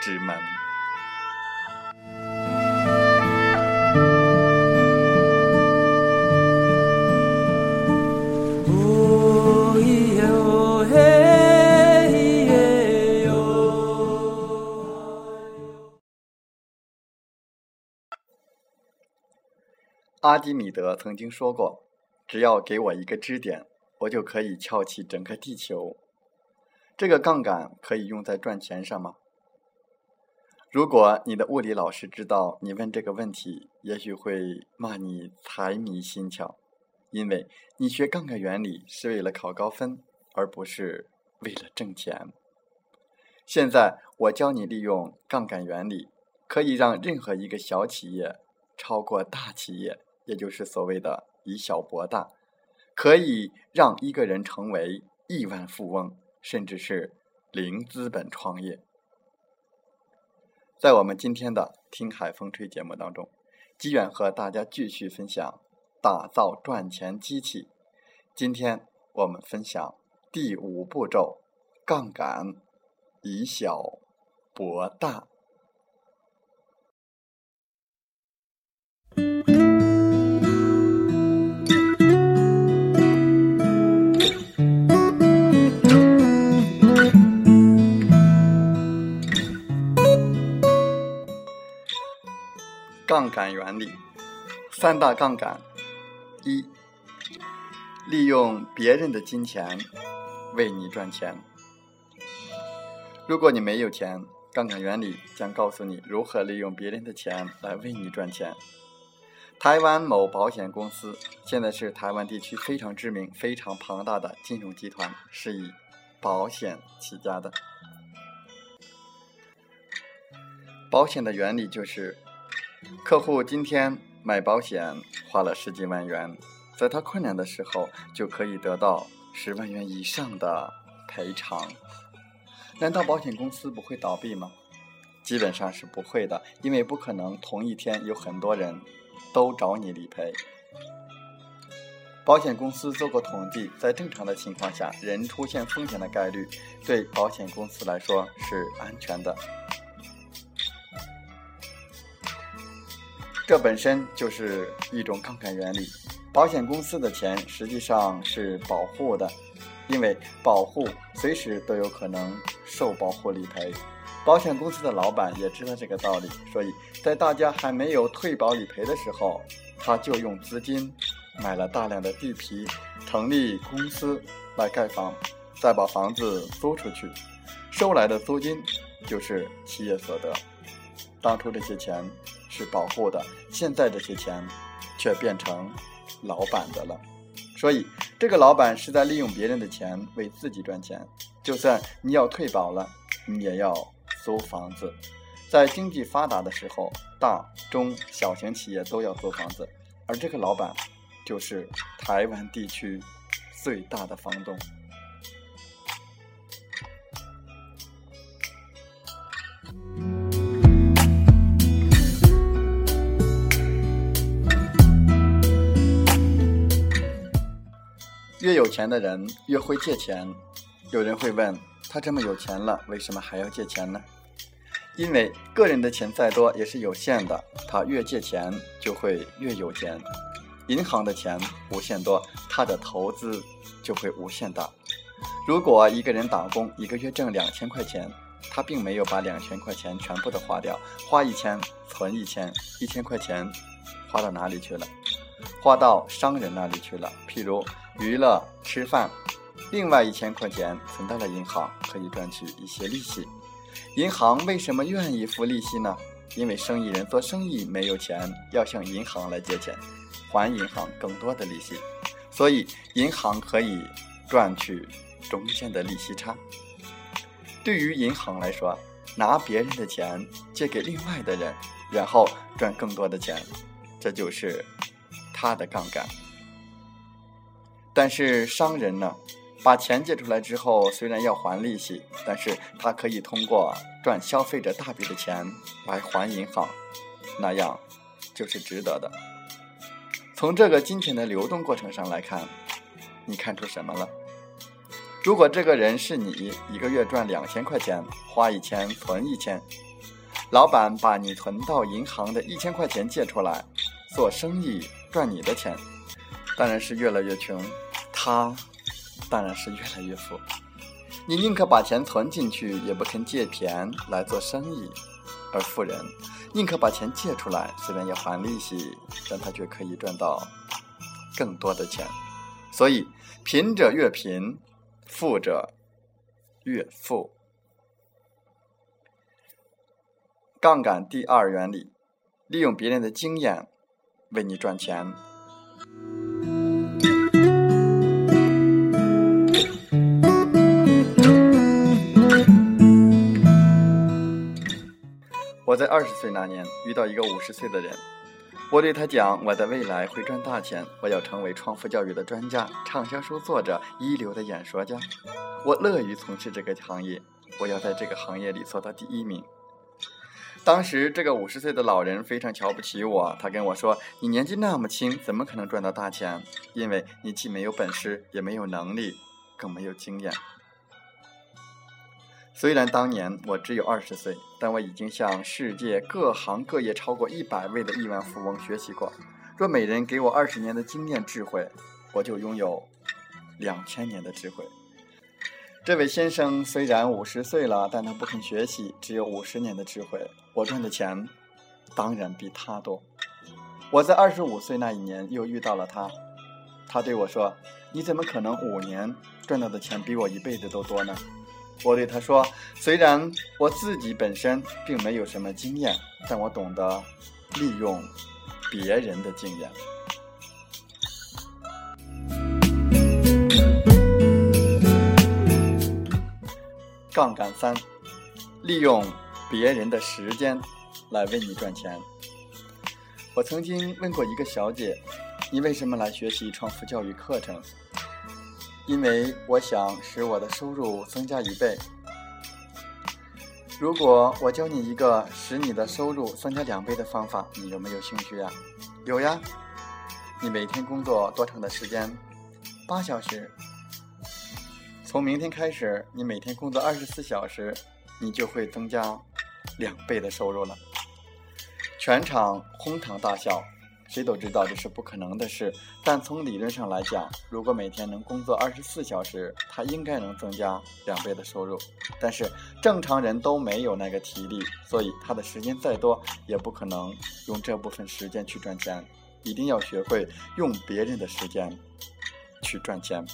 之门。阿基米德曾经说过：“只要给我一个支点，我就可以翘起整个地球。”这个杠杆可以用在赚钱上吗？如果你的物理老师知道你问这个问题，也许会骂你财迷心窍，因为你学杠杆原理是为了考高分，而不是为了挣钱。现在我教你利用杠杆原理，可以让任何一个小企业超过大企业，也就是所谓的以小博大，可以让一个人成为亿万富翁，甚至是零资本创业。在我们今天的《听海风吹》节目当中，机远和大家继续分享打造赚钱机器。今天我们分享第五步骤：杠杆，以小博大。杠杆原理，三大杠杆：一、利用别人的金钱为你赚钱。如果你没有钱，杠杆原理将告诉你如何利用别人的钱来为你赚钱。台湾某保险公司现在是台湾地区非常知名、非常庞大的金融集团，是以保险起家的。保险的原理就是。客户今天买保险花了十几万元，在他困难的时候就可以得到十万元以上的赔偿。难道保险公司不会倒闭吗？基本上是不会的，因为不可能同一天有很多人都找你理赔。保险公司做过统计，在正常的情况下，人出现风险的概率对保险公司来说是安全的。这本身就是一种杠杆原理。保险公司的钱实际上是保护的，因为保护随时都有可能受保护理赔。保险公司的老板也知道这个道理，所以在大家还没有退保理赔的时候，他就用资金买了大量的地皮，成立公司来盖房，再把房子租出去，收来的租金就是企业所得。当初这些钱。是保护的，现在这些钱却变成老板的了，所以这个老板是在利用别人的钱为自己赚钱。就算你要退保了，你也要租房子。在经济发达的时候，大中小型企业都要租房子，而这个老板就是台湾地区最大的房东。越有钱的人越会借钱。有人会问他这么有钱了，为什么还要借钱呢？因为个人的钱再多也是有限的，他越借钱就会越有钱。银行的钱无限多，他的投资就会无限大。如果一个人打工一个月挣两千块钱，他并没有把两千块钱全部的花掉，花一千存一千，一千块钱花到哪里去了？花到商人那里去了，譬如娱乐、吃饭。另外一千块钱存到了银行，可以赚取一些利息。银行为什么愿意付利息呢？因为生意人做生意没有钱，要向银行来借钱，还银行更多的利息，所以银行可以赚取中间的利息差。对于银行来说，拿别人的钱借给另外的人，然后赚更多的钱，这就是他的杠杆。但是商人呢，把钱借出来之后，虽然要还利息，但是他可以通过赚消费者大笔的钱来还银行，那样就是值得的。从这个金钱的流动过程上来看，你看出什么了？如果这个人是你，一个月赚两千块钱，花一千存一千，老板把你存到银行的一千块钱借出来，做生意赚你的钱，当然是越来越穷，他当然是越来越富。你宁可把钱存进去，也不肯借钱来做生意，而富人宁可把钱借出来，虽然要还利息，但他却可以赚到更多的钱。所以，贫者越贫。富者越富。杠杆第二原理：利用别人的经验为你赚钱。在二十岁那年遇到一个五十岁的人。我对他讲，我的未来会赚大钱，我要成为创富教育的专家、畅销书作者、一流的演说家。我乐于从事这个行业，我要在这个行业里做到第一名。当时，这个五十岁的老人非常瞧不起我，他跟我说：“你年纪那么轻，怎么可能赚到大钱？因为你既没有本事，也没有能力，更没有经验。”虽然当年我只有二十岁，但我已经向世界各行各业超过一百位的亿万富翁学习过。若每人给我二十年的经验智慧，我就拥有两千年的智慧。这位先生虽然五十岁了，但他不肯学习，只有五十年的智慧。我赚的钱当然比他多。我在二十五岁那一年又遇到了他，他对我说：“你怎么可能五年赚到的钱比我一辈子都多呢？”我对他说：“虽然我自己本身并没有什么经验，但我懂得利用别人的经验。”杠杆三，利用别人的时间来为你赚钱。我曾经问过一个小姐：“你为什么来学习创富教育课程？”因为我想使我的收入增加一倍。如果我教你一个使你的收入增加两倍的方法，你有没有兴趣呀？有呀。你每天工作多长的时间？八小时。从明天开始，你每天工作二十四小时，你就会增加两倍的收入了。全场哄堂大笑。谁都知道这是不可能的事，但从理论上来讲，如果每天能工作二十四小时，他应该能增加两倍的收入。但是正常人都没有那个体力，所以他的时间再多，也不可能用这部分时间去赚钱。一定要学会用别人的时间去赚钱。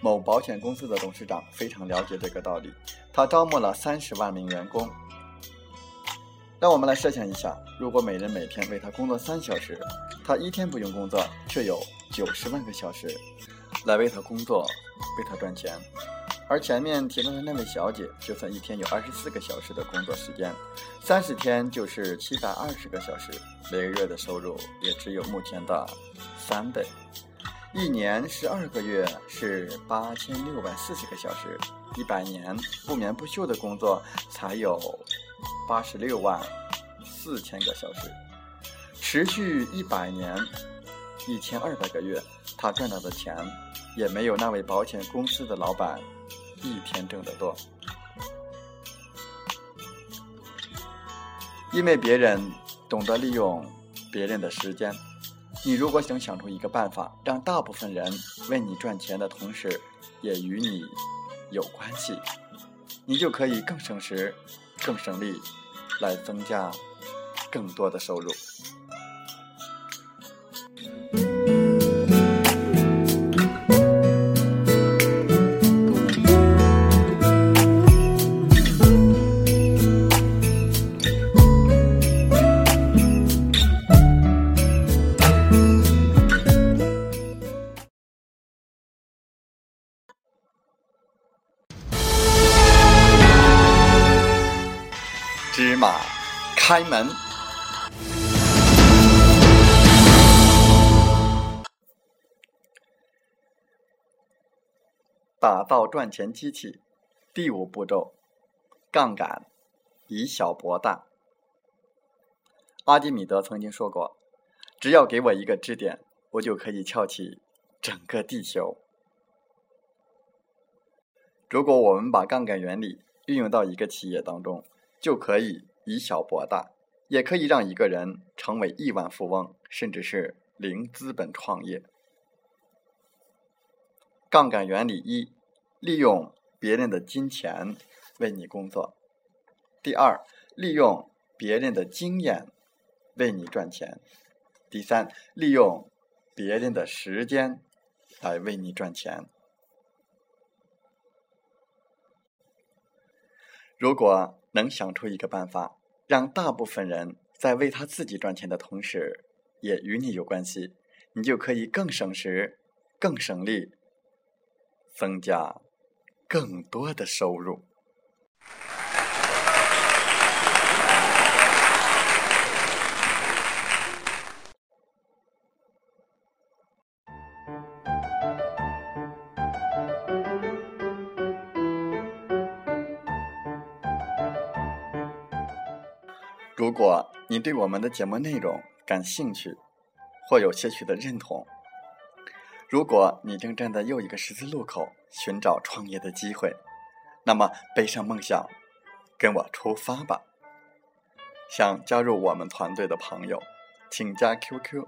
某保险公司的董事长非常了解这个道理，他招募了三十万名员工。让我们来设想一下，如果每人每天为他工作三小时，他一天不用工作，却有九十万个小时来为他工作，为他赚钱。而前面提到的那位小姐，就算一天有二十四个小时的工作时间，三十天就是七百二十个小时，每个月的收入也只有目前的三倍。一年十二个月是八千六百四十个小时，一百年不眠不休的工作才有。八十六万四千个小时，持续一百年，一千二百个月，他赚到的钱也没有那位保险公司的老板一天挣得多。因为别人懂得利用别人的时间，你如果想想出一个办法，让大部分人为你赚钱的同时，也与你有关系，你就可以更省时、更省力，来增加更多的收入。开门。打造赚钱机器，第五步骤：杠杆，以小博大。阿基米德曾经说过：“只要给我一个支点，我就可以撬起整个地球。”如果我们把杠杆原理运用到一个企业当中，就可以以小博大，也可以让一个人成为亿万富翁，甚至是零资本创业。杠杆原理一：利用别人的金钱为你工作；第二，利用别人的经验为你赚钱；第三，利用别人的时间来为你赚钱。如果能想出一个办法，让大部分人在为他自己赚钱的同时，也与你有关系，你就可以更省时、更省力，增加更多的收入。如果你对我们的节目内容感兴趣，或有些许的认同，如果你正站在又一个十字路口寻找创业的机会，那么背上梦想，跟我出发吧！想加入我们团队的朋友，请加 QQ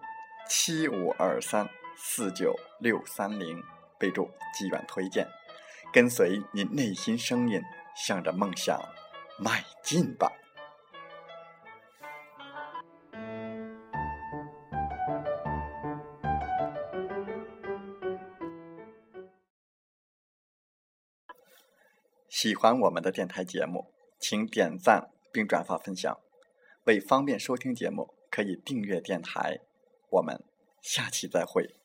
七五二三四九六三零，备注“机缘推荐”，跟随你内心声音，向着梦想迈进吧！喜欢我们的电台节目，请点赞并转发分享。为方便收听节目，可以订阅电台。我们下期再会。